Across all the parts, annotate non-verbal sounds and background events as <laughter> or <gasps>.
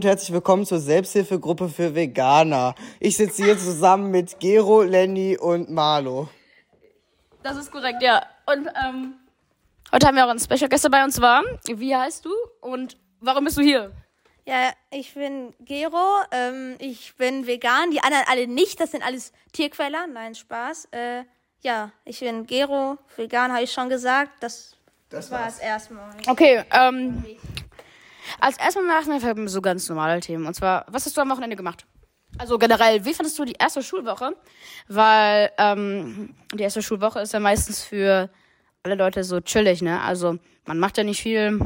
Und herzlich willkommen zur Selbsthilfegruppe für Veganer. Ich sitze hier zusammen mit Gero, Lenny und Marlo. Das ist korrekt, ja. Und ähm, heute haben wir auch einen Special Guest dabei und zwar, wie heißt du und warum bist du hier? Ja, ich bin Gero, ähm, ich bin vegan, die anderen alle nicht, das sind alles Tierquäler, nein, Spaß. Äh, ja, ich bin Gero, vegan, habe ich schon gesagt, das, Das war es erstmal. Okay, ähm, als erstes machen wir so ganz normale Themen. Und zwar, was hast du am Wochenende gemacht? Also generell, wie fandest du die erste Schulwoche? Weil ähm, die erste Schulwoche ist ja meistens für alle Leute so chillig, ne? Also man macht ja nicht viel.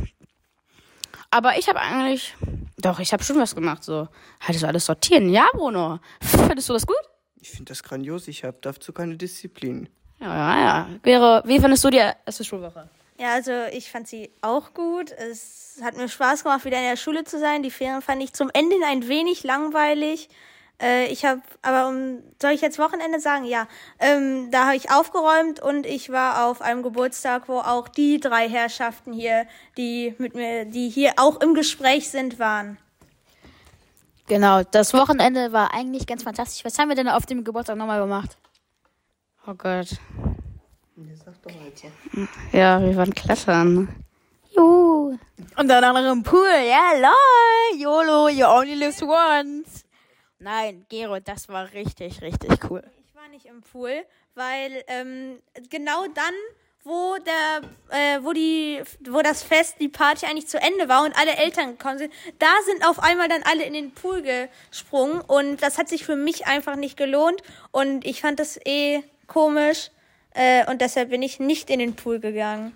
Aber ich habe eigentlich, doch, ich habe schon was gemacht. So, halt so alles sortieren. Ja, Bruno, <laughs> findest du das gut? Ich finde das grandios. Ich habe dazu keine Disziplin. Ja, ja, ja. Wäre, wie fandest du die erste Schulwoche? Ja, also ich fand sie auch gut. Es hat mir Spaß gemacht, wieder in der Schule zu sein. Die Ferien fand ich zum Ende ein wenig langweilig. Äh, ich habe, aber um, soll ich jetzt Wochenende sagen? Ja, ähm, da habe ich aufgeräumt und ich war auf einem Geburtstag, wo auch die drei Herrschaften hier, die mit mir, die hier auch im Gespräch sind, waren. Genau, das Wochenende war eigentlich ganz fantastisch. Was haben wir denn auf dem Geburtstag nochmal gemacht? Oh Gott. Sag doch weiter. Ja, wir waren klettern. Juhu. Und dann auch noch im Pool. Ja, lol. YOLO, you only live once. Nein, Gero, das war richtig, richtig cool. Ich war nicht im Pool, weil ähm, genau dann, wo der, äh, wo die, wo das Fest, die Party eigentlich zu Ende war und alle Eltern gekommen sind, da sind auf einmal dann alle in den Pool gesprungen und das hat sich für mich einfach nicht gelohnt und ich fand das eh komisch äh, und deshalb bin ich nicht in den Pool gegangen.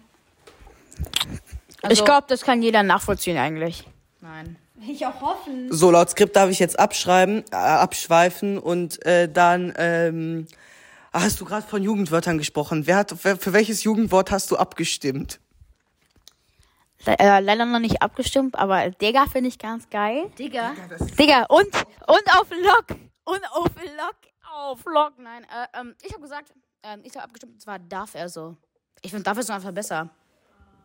ich glaube, das kann jeder nachvollziehen eigentlich. Nein. Ich auch hoffen. So, laut Skript darf ich jetzt abschreiben, äh, abschweifen und äh, dann ähm, hast du gerade von Jugendwörtern gesprochen. Wer hat, wer, für welches Jugendwort hast du abgestimmt? Le äh, leider noch nicht abgestimmt, aber Digga finde ich ganz geil. Digga. Digga, und, und auf Lock. Und auf Lock. Auf Lock. Nein, äh, ähm, ich habe gesagt, ähm, ich habe abgestimmt, und zwar darf er so. Ich finde, darf er so einfach besser.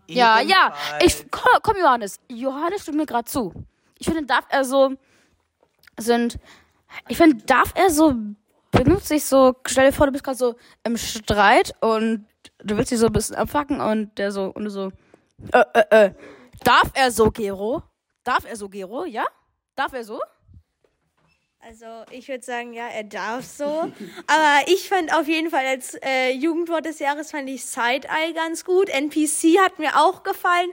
Ja, ja. Ich, komm, komm, Johannes. Johannes stimmt mir gerade zu. Ich finde, darf er so sind. Ich finde, darf er so benutzt sich so. Stell dir vor, du bist gerade so im Streit und du willst dich so ein bisschen abfacken und der so und du so. Äh, äh, äh. Darf er so, Gero? Darf er so, Gero? Ja? Darf er so? Also ich würde sagen, ja, er darf so. <laughs> Aber ich fand auf jeden Fall als äh, Jugendwort des Jahres fand ich Side-Eye ganz gut. NPC hat mir auch gefallen.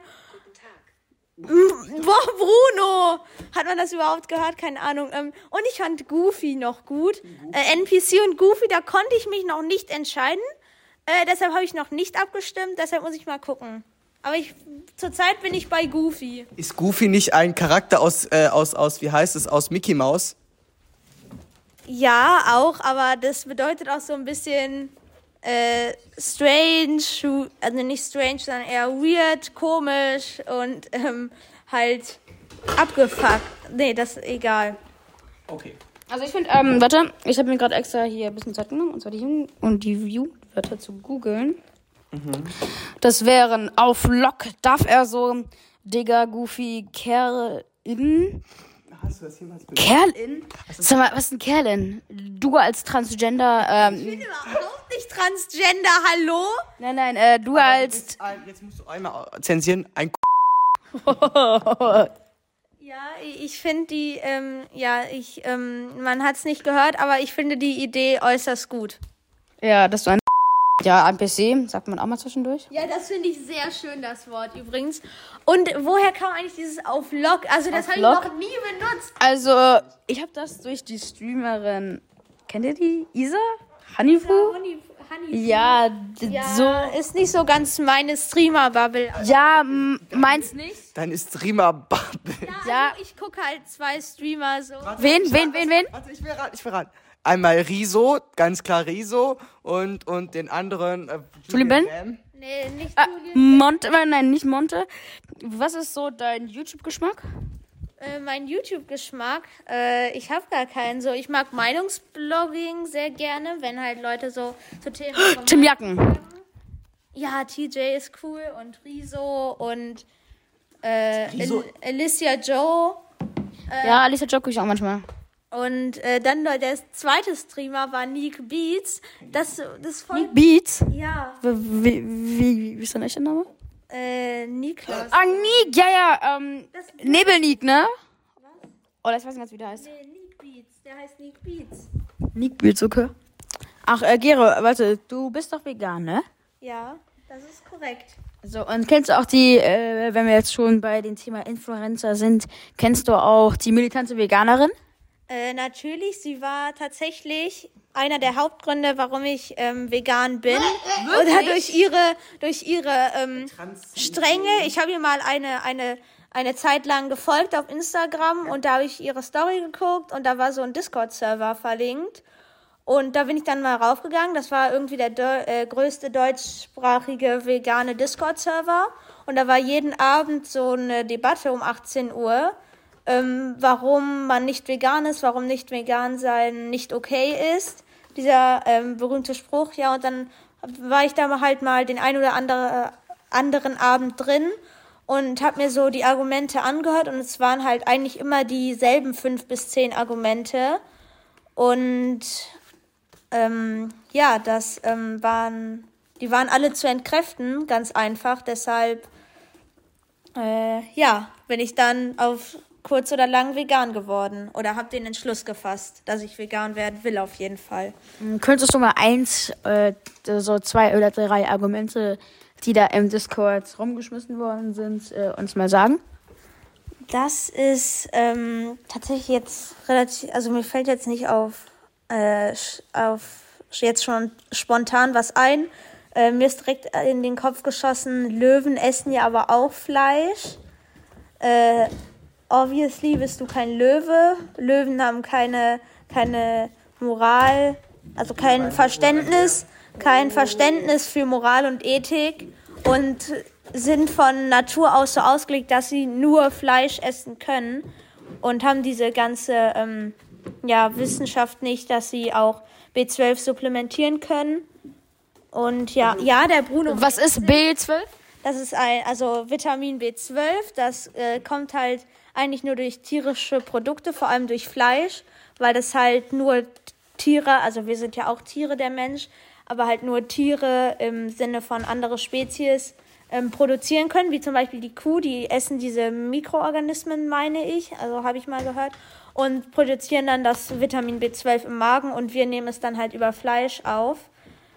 Guten Tag. Boah, Bruno! Hat man das überhaupt gehört? Keine Ahnung. Ähm, und ich fand Goofy noch gut. Äh, NPC und Goofy, da konnte ich mich noch nicht entscheiden. Äh, deshalb habe ich noch nicht abgestimmt. Deshalb muss ich mal gucken. Aber ich, zurzeit bin ich bei Goofy. Ist Goofy nicht ein Charakter aus, äh, aus, aus, wie heißt es, aus Mickey Mouse? Ja, auch, aber das bedeutet auch so ein bisschen äh, strange, also nicht strange, sondern eher weird, komisch und ähm, halt abgefuckt. Nee, das ist egal. Okay. Also ich finde, ähm, warte, ich habe mir gerade extra hier ein bisschen Zeit genommen, und zwar die Jugend und die Jugendwörter zu googeln. Das wären auf Lock, darf er so, Digga, Goofy, Kerl in. Hast du das jemals Kerl in? Sag mal, was ist ein Kerl in? Du als Transgender, ähm, bin überhaupt nicht transgender, hallo? nein, nein, äh, du als, Jetzt, jetzt musst du einmal zensieren. Ein <laughs> Ja, ich finde die, ähm, ja, ich, ähm, man hat es nicht gehört, aber ich finde die Idee äußerst gut. ja, das war ein, ja, ein PC, sagt man auch mal zwischendurch. Ja, das finde ich sehr schön, das Wort übrigens. Und woher kam eigentlich dieses auf Lock? Also das habe ich noch nie benutzt. Also, ich habe das durch die Streamerin, kennt ihr die? Isa? Hanifu? Honey, Honey. Ja, Ja, so. ist nicht so ganz meine Streamer-Bubble. Ja, m- meins nicht. Dein Streamer-Bubble. Ja. Also ich gucke halt zwei Streamer so. Wen, wen, wen, wen? Warte, ich will raten, ich will raten. Einmal Riso, ganz klar Riso und, und den anderen äh, Julian Ben? Bam. Nee, nicht Ah, Julian. Monte, äh, nein, nicht Monte. Was ist so dein YouTube-Geschmack? Äh, mein YouTube-Geschmack, äh, ich habe gar keinen so. Ich mag Meinungsblogging sehr gerne, wenn halt Leute so zu Themen kommen. <gasps> Tim Jacken. Ja, TJ ist cool und Riso und äh, Riso- Alicia Joe. ja, Alicia Joe gucke ich auch manchmal. Und äh, dann der zweite Streamer war Nick Beats. Das, das voll. Beats? Ja, Wie, wie, wie, ist dein echter Name? äh, Niklas. Ah, Nick, ja, ja, ähm, Das, Nebelnick, ne? Oder ich weiß nicht, was wie der heißt. nee, Nick Beats. Der heißt Nick Beats. Nick Beats, okay. Ach, äh, Gero, warte, du bist doch vegan, ne? Ja, das ist korrekt. So, und kennst du auch die, äh, wenn wir jetzt schon bei dem Thema Influencer sind, kennst du auch die militante Veganerin? Äh, natürlich, sie war tatsächlich einer der Hauptgründe, warum ich ähm, vegan bin. Oder durch ihre, durch ihre ähm, Strenge. Ich habe ihr mal eine, eine, eine Zeit lang gefolgt auf Instagram und da habe ich ihre Story geguckt und da war so ein Discord-Server verlinkt. Und da bin ich dann mal raufgegangen. Das war irgendwie der Deu äh, größte deutschsprachige vegane Discord-Server. Und da war jeden Abend so eine Debatte um 18 Uhr, ähm, warum man nicht vegan ist, warum nicht vegan sein nicht okay ist. Dieser ähm, berühmte Spruch, ja, und dann war ich da halt mal den ein oder andere, anderen Abend drin und habe mir so die Argumente angehört und es waren halt eigentlich immer dieselben fünf bis zehn Argumente. Und ähm, ja, das ähm, waren, die waren alle zu entkräften, ganz einfach. Deshalb, äh, ja, bin ich dann auf kurz oder lang vegan geworden oder habe den Entschluss gefasst, dass ich vegan werden will auf jeden Fall. Hm, Könntest du mal eins, äh, so zwei oder drei Argumente, die da im Discord rumgeschmissen worden sind, äh, uns mal sagen? Das ist ähm, tatsächlich jetzt relativ, also mir fällt jetzt nicht auf, äh, auf jetzt schon spontan was ein. Äh, mir ist direkt in den Kopf geschossen, Löwen essen ja aber auch Fleisch. Obviously bist du kein Löwe. Löwen haben keine, keine Moral, also kein Verständnis, kein Verständnis für Moral und Ethik und sind von Natur aus so ausgelegt, dass sie nur Fleisch essen können und haben diese ganze ähm, ja, Wissenschaft nicht, dass sie auch B12 supplementieren können. Und ja, ja, der Bruno. Was ist B12? Das ist ein, also Vitamin B12, das äh, kommt halt eigentlich nur durch tierische Produkte, vor allem durch Fleisch, weil das halt nur Tiere, also wir sind ja auch Tiere, der Mensch, aber halt nur Tiere im Sinne von andere Spezies ähm, produzieren können, wie zum Beispiel die Kuh, die essen diese Mikroorganismen, meine ich, also habe ich mal gehört, und produzieren dann das Vitamin B12 im Magen und wir nehmen es dann halt über Fleisch auf.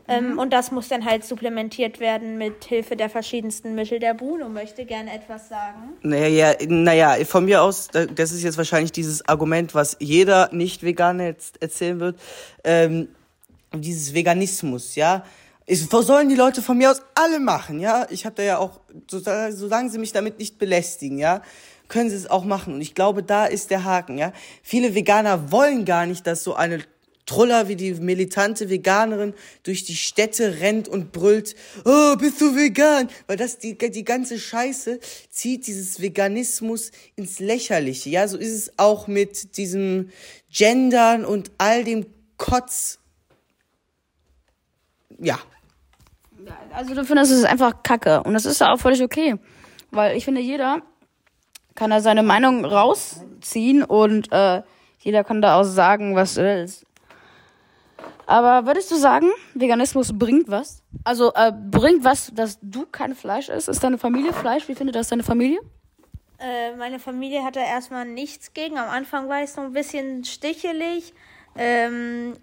Ähm, und das muss dann halt supplementiert werden mit Hilfe der verschiedensten Mittel. Der Bruno möchte gerne etwas sagen. Naja, naja, von mir aus, da- das ist jetzt wahrscheinlich dieses Argument, was jeder Nicht-Veganer jetzt erzählen wird, ähm, dieses Veganismus, ja. Ich, was sollen die Leute von mir aus alle machen, ja? Ich habe da ja auch, so, solange sie mich damit nicht belästigen, ja, können sie es auch machen. Und ich glaube, da ist der Haken, ja. Viele Veganer wollen gar nicht, dass so eine Troller wie die militante Veganerin durch die Städte rennt und brüllt, oh, bist du vegan? Weil das, die, die ganze Scheiße zieht dieses Veganismus ins Lächerliche. Ja, so ist es auch mit diesem Gendern und all dem Kotz. Ja. Also du findest es einfach kacke. Und das ist auch völlig okay. Weil ich finde, jeder kann da seine Meinung rausziehen und äh, jeder kann da auch sagen, was er will. Aber würdest du sagen, Veganismus bringt was? Also äh, bringt was, dass du kein Fleisch isst? Ist deine Familie Fleisch? Wie findet das deine Familie? Äh, meine Familie hatte erstmal nichts gegen. Am Anfang war ich so ein bisschen stichelig. Ähm,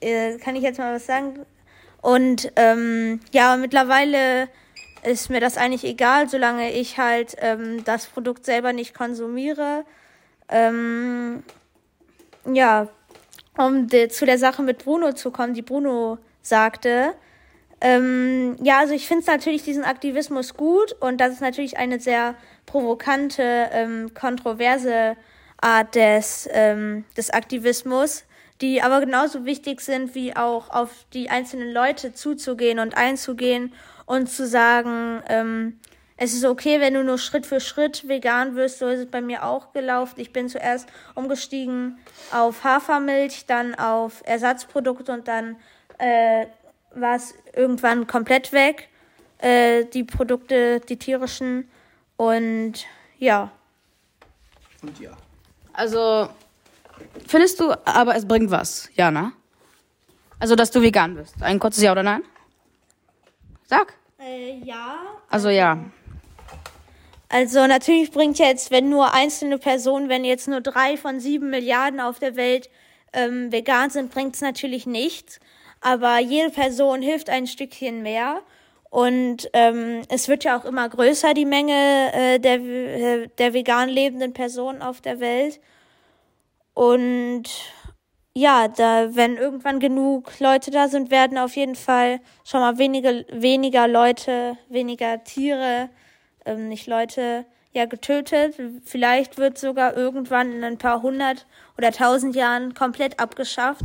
äh, kann ich jetzt mal was sagen? Und ähm, ja, mittlerweile ist mir das eigentlich egal, solange ich halt ähm, das Produkt selber nicht konsumiere. Ähm, ja, um de, zu der Sache mit Bruno zu kommen, die Bruno sagte. Ähm, ja, also ich finde natürlich diesen Aktivismus gut und das ist natürlich eine sehr provokante, ähm, kontroverse Art des, ähm, des Aktivismus, die aber genauso wichtig sind, wie auch auf die einzelnen Leute zuzugehen und einzugehen und zu sagen, ähm, es ist okay, wenn du nur Schritt für Schritt vegan wirst. So ist es bei mir auch gelaufen. Ich bin zuerst umgestiegen auf Hafermilch, dann auf Ersatzprodukte und dann äh, war es irgendwann komplett weg. Äh, die Produkte, die tierischen. Und ja. Und ja. Also, findest du, aber es bringt was, Jana? Also, dass du vegan bist. Ein kurzes Ja oder Nein? Sag. Äh, ja. Also, ja. Also natürlich bringt jetzt, wenn nur einzelne Personen, wenn jetzt nur drei von sieben Milliarden auf der Welt ähm, vegan sind, bringt es natürlich nichts. Aber jede Person hilft ein Stückchen mehr. Und ähm, es wird ja auch immer größer, die Menge äh, der, äh, der vegan lebenden Personen auf der Welt. Und ja, da, wenn irgendwann genug Leute da sind, werden auf jeden Fall schon mal wenige, weniger Leute, weniger Tiere, ähm, nicht Leute, ja, getötet. Vielleicht wird sogar irgendwann in ein paar hundert oder tausend Jahren komplett abgeschafft.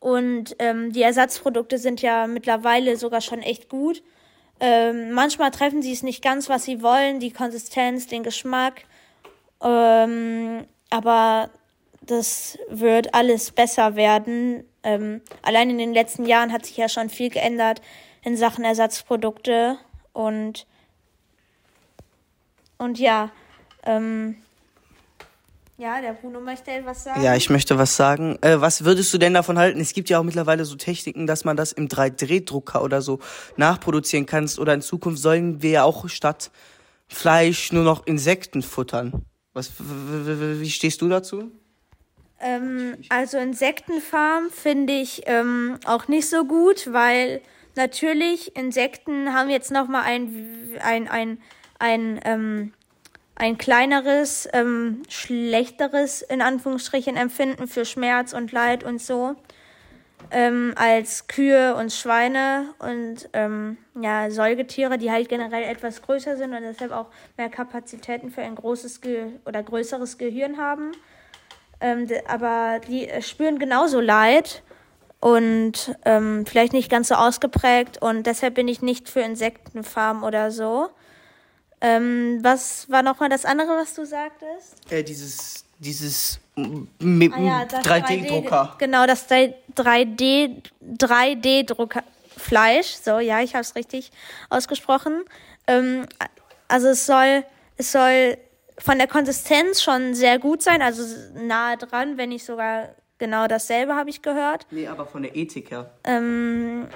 Und ähm, die Ersatzprodukte sind ja mittlerweile sogar schon echt gut. Ähm, manchmal treffen sie es nicht ganz, was sie wollen, die Konsistenz, den Geschmack. Ähm, aber das wird alles besser werden. Ähm, allein in den letzten Jahren hat sich ja schon viel geändert in Sachen Ersatzprodukte. Und, und ja, ähm, ja, der Bruno möchte etwas sagen. Ja, ich möchte was sagen. Äh, was würdest du denn davon halten? Es gibt ja auch mittlerweile so Techniken, dass man das im 3D-Drucker oder so nachproduzieren kannst. Oder in Zukunft sollen wir ja auch statt Fleisch nur noch Insekten futtern. Was, wie stehst du dazu? Ähm, also Insektenfarm finde ich ähm, auch nicht so gut, weil natürlich Insekten haben jetzt noch mal ein ein ein ein ähm, ein kleineres, ähm, schlechteres, in Anführungsstrichen, Empfinden für Schmerz und Leid und so, ähm, als Kühe und Schweine und ähm, ja, Säugetiere, die halt generell etwas größer sind und deshalb auch mehr Kapazitäten für ein großes Ge oder größeres Gehirn haben. Ähm, aber die spüren genauso Leid und ähm, vielleicht nicht ganz so ausgeprägt und deshalb bin ich nicht für Insektenfarm oder so. Ähm, was war nochmal das andere, was du sagtest? Äh, dieses, dieses mit Ah ja, das 3D-Drucker. Genau, das 3D, 3D-Drucker. Fleisch, so, ja, ich habe es richtig ausgesprochen. Ähm, also es soll, es soll von der Konsistenz schon sehr gut sein, also nahe dran, wenn nicht sogar genau dasselbe, habe ich gehört. Nee, aber von der Ethik her. Ähm,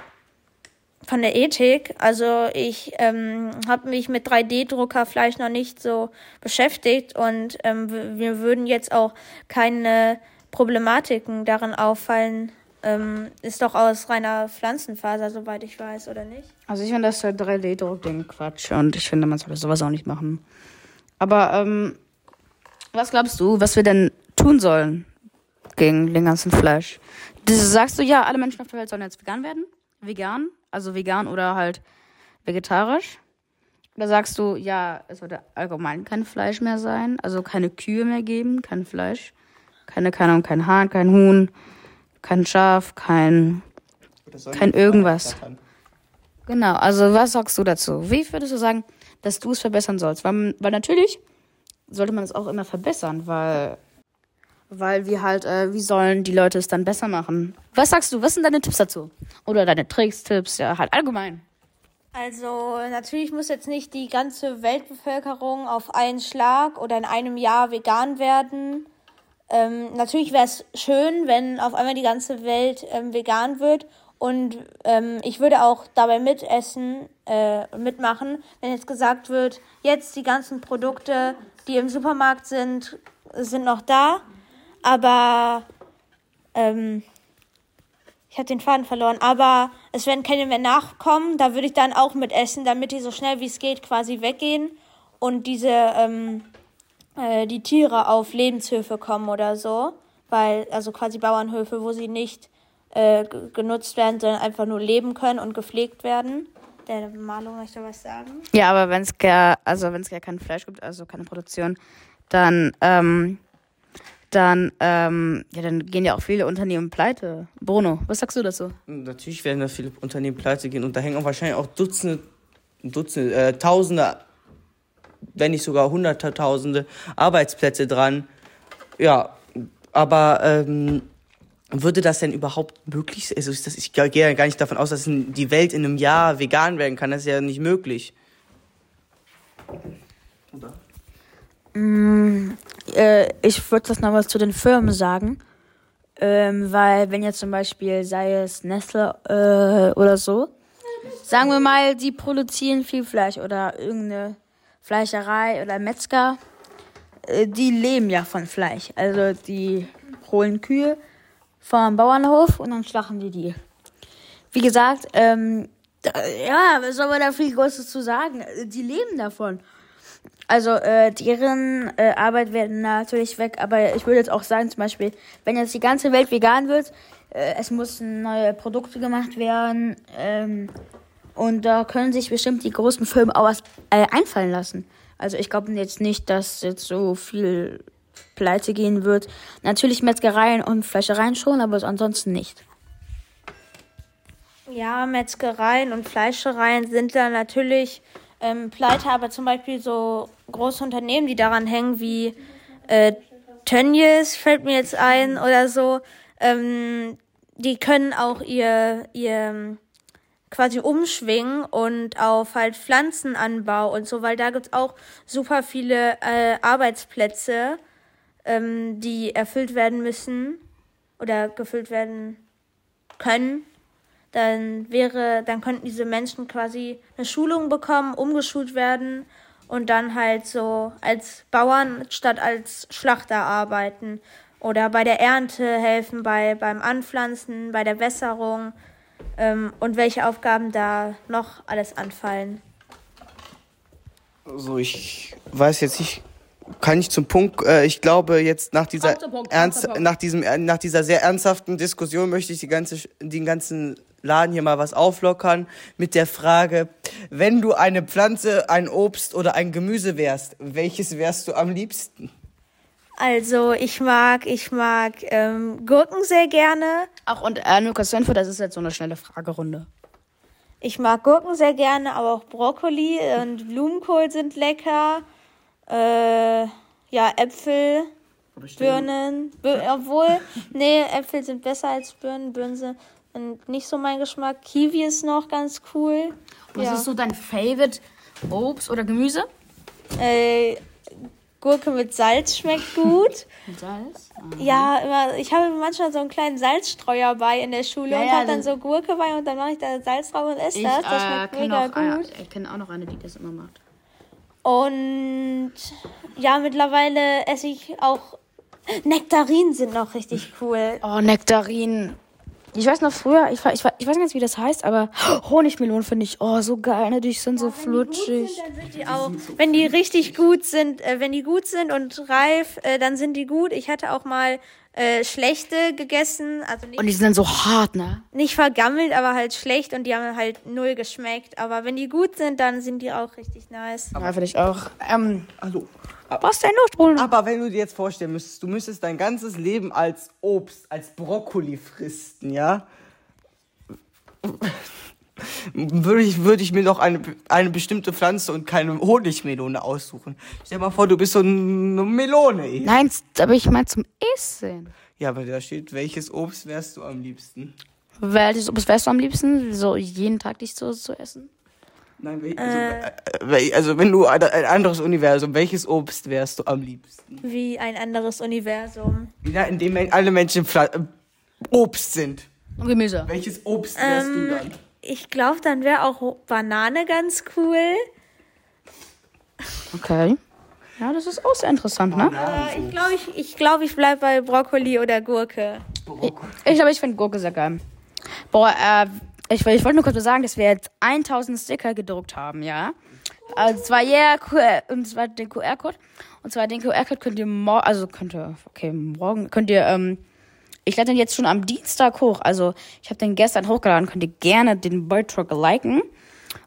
von der Ethik. Also ich ähm, habe mich mit 3D-Druckerfleisch noch nicht so beschäftigt und ähm, wir würden jetzt auch keine Problematiken darin auffallen. Ähm, ist doch aus reiner Pflanzenfaser, soweit ich weiß, oder nicht? Also ich finde das 3D-Druck-Ding Quatsch und ich finde, man sollte sowas auch nicht machen. Aber ähm, was glaubst du, was wir denn tun sollen gegen den ganzen Fleisch? Das, sagst du, ja, alle Menschen auf der Welt sollen jetzt vegan werden? Vegan? Also vegan oder halt vegetarisch? Oder sagst du, ja, es sollte allgemein kein Fleisch mehr sein? Also keine Kühe mehr geben, kein Fleisch? Keine, keine Ahnung, kein Hahn, kein Huhn, kein Schaf, kein Kein irgendwas. Genau, also was sagst du dazu? Wie würdest du sagen, dass du es verbessern sollst? Weil, weil natürlich sollte man es auch immer verbessern, weil, weil wir halt, äh, wie sollen die Leute es dann besser machen? Was sagst du? Was sind deine Tipps dazu? Oder deine Tricks, Tipps, ja, halt allgemein. Also natürlich muss jetzt nicht die ganze Weltbevölkerung auf einen Schlag oder in einem Jahr vegan werden. Ähm, natürlich wäre es schön, wenn auf einmal die ganze Welt ähm, vegan wird. Und ähm, ich würde auch dabei mitessen, äh, mitmachen, wenn jetzt gesagt wird, jetzt die ganzen Produkte, die im Supermarkt sind, sind noch da. Aber ähm, ich habe den Faden verloren, aber es werden keine mehr nachkommen. Da würde ich dann auch mit essen, damit die so schnell wie es geht quasi weggehen und diese ähm, äh, die Tiere auf Lebenshöfe kommen oder so, weil also quasi Bauernhöfe, wo sie nicht äh, genutzt werden, sondern einfach nur leben können und gepflegt werden. Der Malung möchte was sagen. Ja, aber wenn es gar, also wenn es gar kein Fleisch gibt, also keine Produktion, dann, ähm, dann, ähm, ja, dann gehen ja auch viele Unternehmen pleite. Bruno, was sagst du dazu? Natürlich werden da viele Unternehmen pleite gehen und da hängen auch wahrscheinlich auch Dutzende, Dutzende, äh, Tausende, wenn nicht sogar Hunderttausende Arbeitsplätze dran. Ja, aber ähm, würde das denn überhaupt möglich sein? Also ist das, ich gehe ja gar nicht davon aus, dass in- die Welt in einem Jahr vegan werden kann. Das ist ja nicht möglich. Oder? Äh, ich würde das noch was zu den Firmen sagen. Ähm, weil, wenn jetzt zum Beispiel, sei es Nestle äh, oder so, sagen wir mal, die produzieren viel Fleisch oder irgendeine Fleischerei oder Metzger, äh, die leben ja von Fleisch. Also die holen Kühe vom Bauernhof und dann schlachten die die. Wie gesagt, ähm, ja, was soll man da viel Großes zu sagen? Die leben davon. Also äh, deren äh, Arbeit wird natürlich weg, aber ich würde jetzt auch sagen, zum Beispiel, wenn jetzt die ganze Welt vegan wird, äh, es müssen neue Produkte gemacht werden ähm, und da können sich bestimmt die großen Firmen auch was äh, einfallen lassen. Also ich glaube jetzt nicht, dass jetzt so viel pleite gehen wird. Natürlich Metzgereien und Fleischereien schon, aber ansonsten nicht. Ja, Metzgereien und Fleischereien sind da natürlich ähm, pleite, aber zum Beispiel so große Unternehmen, die daran hängen, wie äh, Tönnies, fällt mir jetzt ein, oder so, ähm, die können auch ihr, ihr ähm, quasi umschwingen und auf halt Pflanzenanbau und so, weil da gibt's auch super viele äh, Arbeitsplätze, ähm, die erfüllt werden müssen oder gefüllt werden können dann wäre, dann könnten diese Menschen quasi eine Schulung bekommen, umgeschult werden und dann halt so als Bauern statt als Schlachter arbeiten oder bei der Ernte helfen, bei, beim Anpflanzen, bei der Wässerung ähm, und welche Aufgaben da noch alles anfallen. Also ich weiß jetzt nicht, kann ich zum Punkt, äh, ich glaube jetzt nach dieser Punkt, ernst, nach diesem äh, nach dieser sehr ernsthaften Diskussion möchte ich die ganze den ganzen Laden hier mal was auflockern mit der Frage, wenn du eine Pflanze, ein Obst oder ein Gemüse wärst, welches wärst du am liebsten? Also ich mag, ich mag ähm, Gurken sehr gerne. Ach, und äh, nur kurz zur Info, das ist jetzt so eine schnelle Fragerunde. Ich mag Gurken sehr gerne, aber auch Brokkoli und Blumenkohl sind lecker. Äh, ja, Äpfel, Birnen. Bir obwohl, nee, Äpfel sind besser als Birnen. Birnen sind nicht so mein Geschmack. Kiwi ist noch ganz cool. Was ja. ist so dein Favorite Obst oder Gemüse? äh, Gurke mit Salz schmeckt gut. <laughs> Mit Salz. Ja, immer, ich habe manchmal so einen kleinen Salzstreuer bei in der Schule Ja, und ja, habe dann so Gurke bei und dann mache ich da Salz drauf und esse Ich, das. Das äh, schmeckt kenn mega auch, äh, gut. ich kenne auch noch eine, die das immer macht. Und ja, mittlerweile esse ich auch. Nektarinen sind noch richtig cool. Oh, Nektarinen. Ich weiß noch früher, ich, ich, ich weiß nicht, wie das heißt, aber Honigmelonen finde ich, oh, so geil, ne? Die sind so flutschig. Dann sind die auch, wenn die richtig gut sind, äh, wenn die gut sind und reif, äh, dann sind die gut. Ich hatte auch mal äh, schlechte gegessen, also nicht, Und die sind dann so hart, ne? nicht vergammelt, aber halt schlecht und die haben halt null geschmeckt. Aber wenn die gut sind, dann sind die auch richtig nice. Ja, finde ich auch. Ähm, Also, was denn los, Bruder? aber wenn du dir jetzt vorstellen müsstest, du müsstest dein ganzes Leben als Obst, als Brokkoli fristen, ja? Würde ich, würde ich mir doch eine, eine bestimmte Pflanze und keine Honigmelone aussuchen. Stell dir mal vor, du bist so eine Melone. ey. Nein, aber ich meine zum Essen. Ja, aber da steht, welches Obst wärst du am liebsten? Welches Obst wärst du am liebsten, so jeden Tag dich so zu essen? Nein, wel- also, äh, wel- also wenn du ein, ein anderes Universum, welches Obst wärst du am liebsten? Wie ein anderes Universum. Ja, in dem alle Menschen Pfla äh, Obst sind. Und Gemüse. Welches Obst wärst du dann? Ich glaube, dann wäre auch Banane ganz cool. Okay. Ja, das ist auch sehr interessant, ne? Äh, ich glaube, ich, ich, glaub, ich bleibe bei Brokkoli oder Gurke. Ich glaube, ich finde Gurke sehr geil. Boah, äh, ich, ich wollte nur kurz mal sagen, dass wir jetzt 1000 Sticker gedruckt haben, ja? Also zwar yeah, QR, und zwar den QR-Code. Und zwar den QR-Code könnt ihr morgen, also könnt ihr, okay, morgen könnt ihr, ähm, ich lade den jetzt schon am Dienstag hoch. Also ich habe den gestern hochgeladen, könnt ihr gerne den Beitrag liken.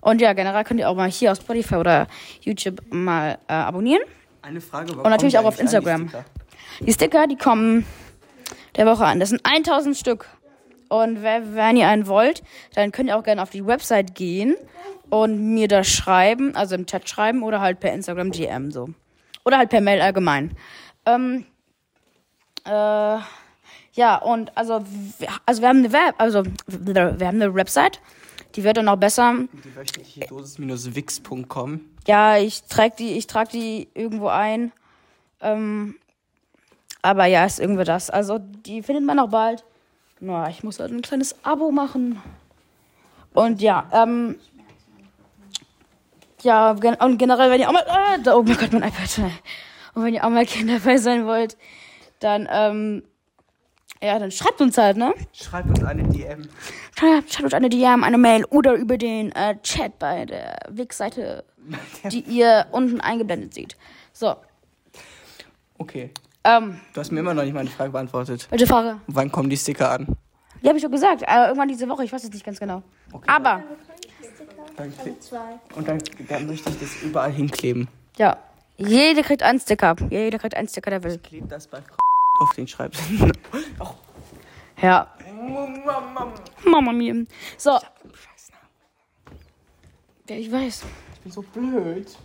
Und ja, generell könnt ihr auch mal hier auf Spotify oder YouTube mal äh, abonnieren. Eine Frage. Und natürlich auch auf Instagram. Die Sticker, die kommen der Woche an. Das sind 1000 Stück. Und wenn ihr einen wollt, dann könnt ihr auch gerne auf die Website gehen und mir das schreiben, also im Chat schreiben oder halt per Instagram DM so. Oder halt per Mail allgemein. Ähm, äh, ja, und also, wir- also wir haben eine Web, also wir haben eine Website, die wird dann noch besser. Die wöchentliche Dosis-wix.com. Ja, ich trage die, ich trage die irgendwo ein. Ähm, aber ja, ist irgendwie das. Also, die findet man auch bald. Na, ich muss halt ein kleines Abo machen. Und ja, ähm. Ja, und generell, wenn ihr auch mal. Ah, da, oh mein Gott, mein iPad. Und wenn ihr auch mal Kinder dabei sein wollt, dann, ähm. Ja, dann schreibt uns halt, ne? Schreibt uns eine DM. Schreibt, schreibt uns eine DM, eine Mail oder über den äh, Chat bei der Wix-Seite, <laughs> die ihr unten eingeblendet seht. So, Okay. Ähm, Du hast mir immer noch nicht meine Frage beantwortet. welche Frage? Wann kommen die Sticker an? Die habe ich doch gesagt. Äh, irgendwann diese Woche, ich weiß es nicht ganz genau. Aber, Dann und dann, dann möchte ich das überall hinkleben. ja, jeder kriegt einen Sticker. Jeder kriegt einen Sticker, der will. Klebt das bei auf den Schreibtisch. <laughs> Ja. Mama mia. So. Ja, ich weiß. Ich bin so blöd.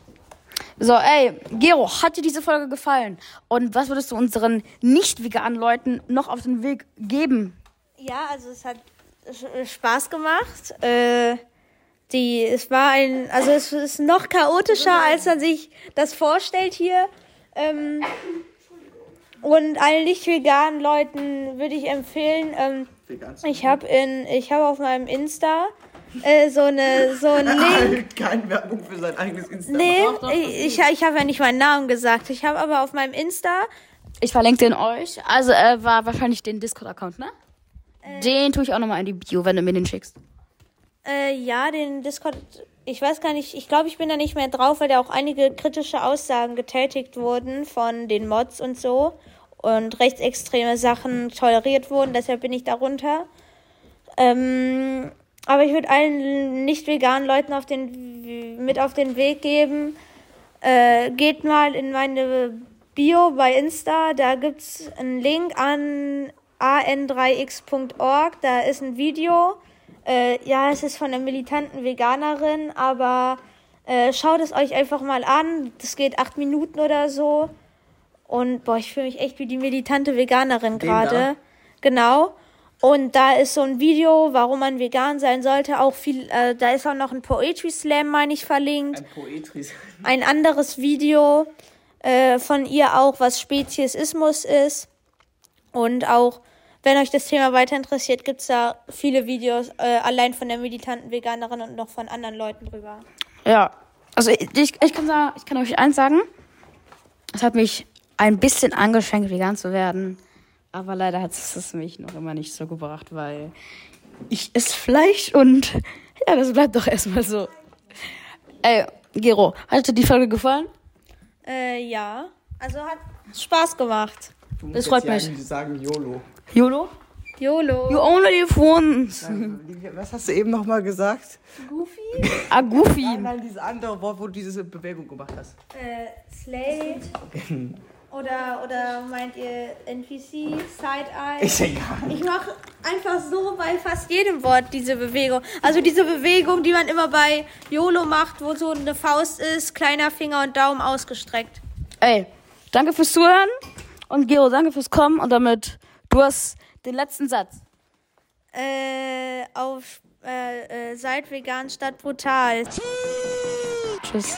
So, ey, Gero, hat dir diese Folge gefallen? Und was würdest du unseren nicht veganen Leuten noch auf den Weg geben? Ja, also es hat Spaß gemacht. Äh, die, es war ein, also es ist noch chaotischer, als man sich das vorstellt hier. Ähm, und allen nicht veganen Leuten würde ich empfehlen, ähm, ich habe in, ich habe auf meinem Insta äh, so eine, so ein <laughs> Link. Keine Werbung für sein eigenes Instagram. Nee, ich, ich, ich habe ja nicht meinen Namen gesagt. Ich habe aber auf meinem Insta Ich verlinke den euch. Also, äh, war wahrscheinlich den Discord-Account, ne? Den tue ich auch nochmal in die Bio, wenn du mir den schickst. Äh, ja, den Discord. Ich weiß gar nicht, ich glaube, ich bin da nicht mehr drauf, weil da auch einige kritische Aussagen getätigt wurden von den Mods und so. Und rechtsextreme Sachen toleriert wurden, deshalb bin ich darunter. Ähm, aber ich würde allen nicht veganen Leuten auf den, mit auf den Weg geben. Äh, geht mal in meine Bio bei Insta, da gibt's einen Link an an3x.org, da ist ein Video. Äh, ja, es ist von einer militanten Veganerin, aber äh, schaut es euch einfach mal an. Das geht acht Minuten oder so. Und boah, ich fühle mich echt wie die militante Veganerin gerade. Genau. Und da ist so ein Video, warum man vegan sein sollte. Auch viel, äh, da ist auch noch ein Poetry Slam, meine ich, verlinkt Ein Poetris. ein anderes Video äh, von ihr auch, was Speziesismus ist. Und auch, wenn euch das Thema weiter interessiert, gibt's da viele Videos äh, allein von der militanten Veganerin und noch von anderen Leuten drüber. Ja. Also, ich, ich, ich, kann, sagen, ich kann euch eins sagen. Es hat mich ein bisschen angeschenkt, vegan zu werden. Aber leider hat es mich noch immer nicht so gebracht, weil ich esse Fleisch und ja, das bleibt doch erstmal so. Ey, Gero, hat dir die Folge gefallen? Äh, ja. Also hat Spaß gemacht. Du Das musst freut jetzt mich. sagen YOLO. YOLO? YOLO. You only live once. Was hast du eben nochmal gesagt? Ah, Goofy. Nein, nein, dieses andere Wort, wo du diese Bewegung gemacht hast. Äh, Slate. Oder, oder meint ihr NPC, Side-Eye? Ist egal. Ich mache einfach so bei fast jedem Wort diese Bewegung. Also diese Bewegung, die man immer bei YOLO macht, wo so eine Faust ist, kleiner Finger und Daumen ausgestreckt. Ey, danke fürs Zuhören. Und Gero, danke fürs Kommen. Und damit, du hast den letzten Satz. Äh, auf äh, äh, seid vegan statt brutal. Tschüss.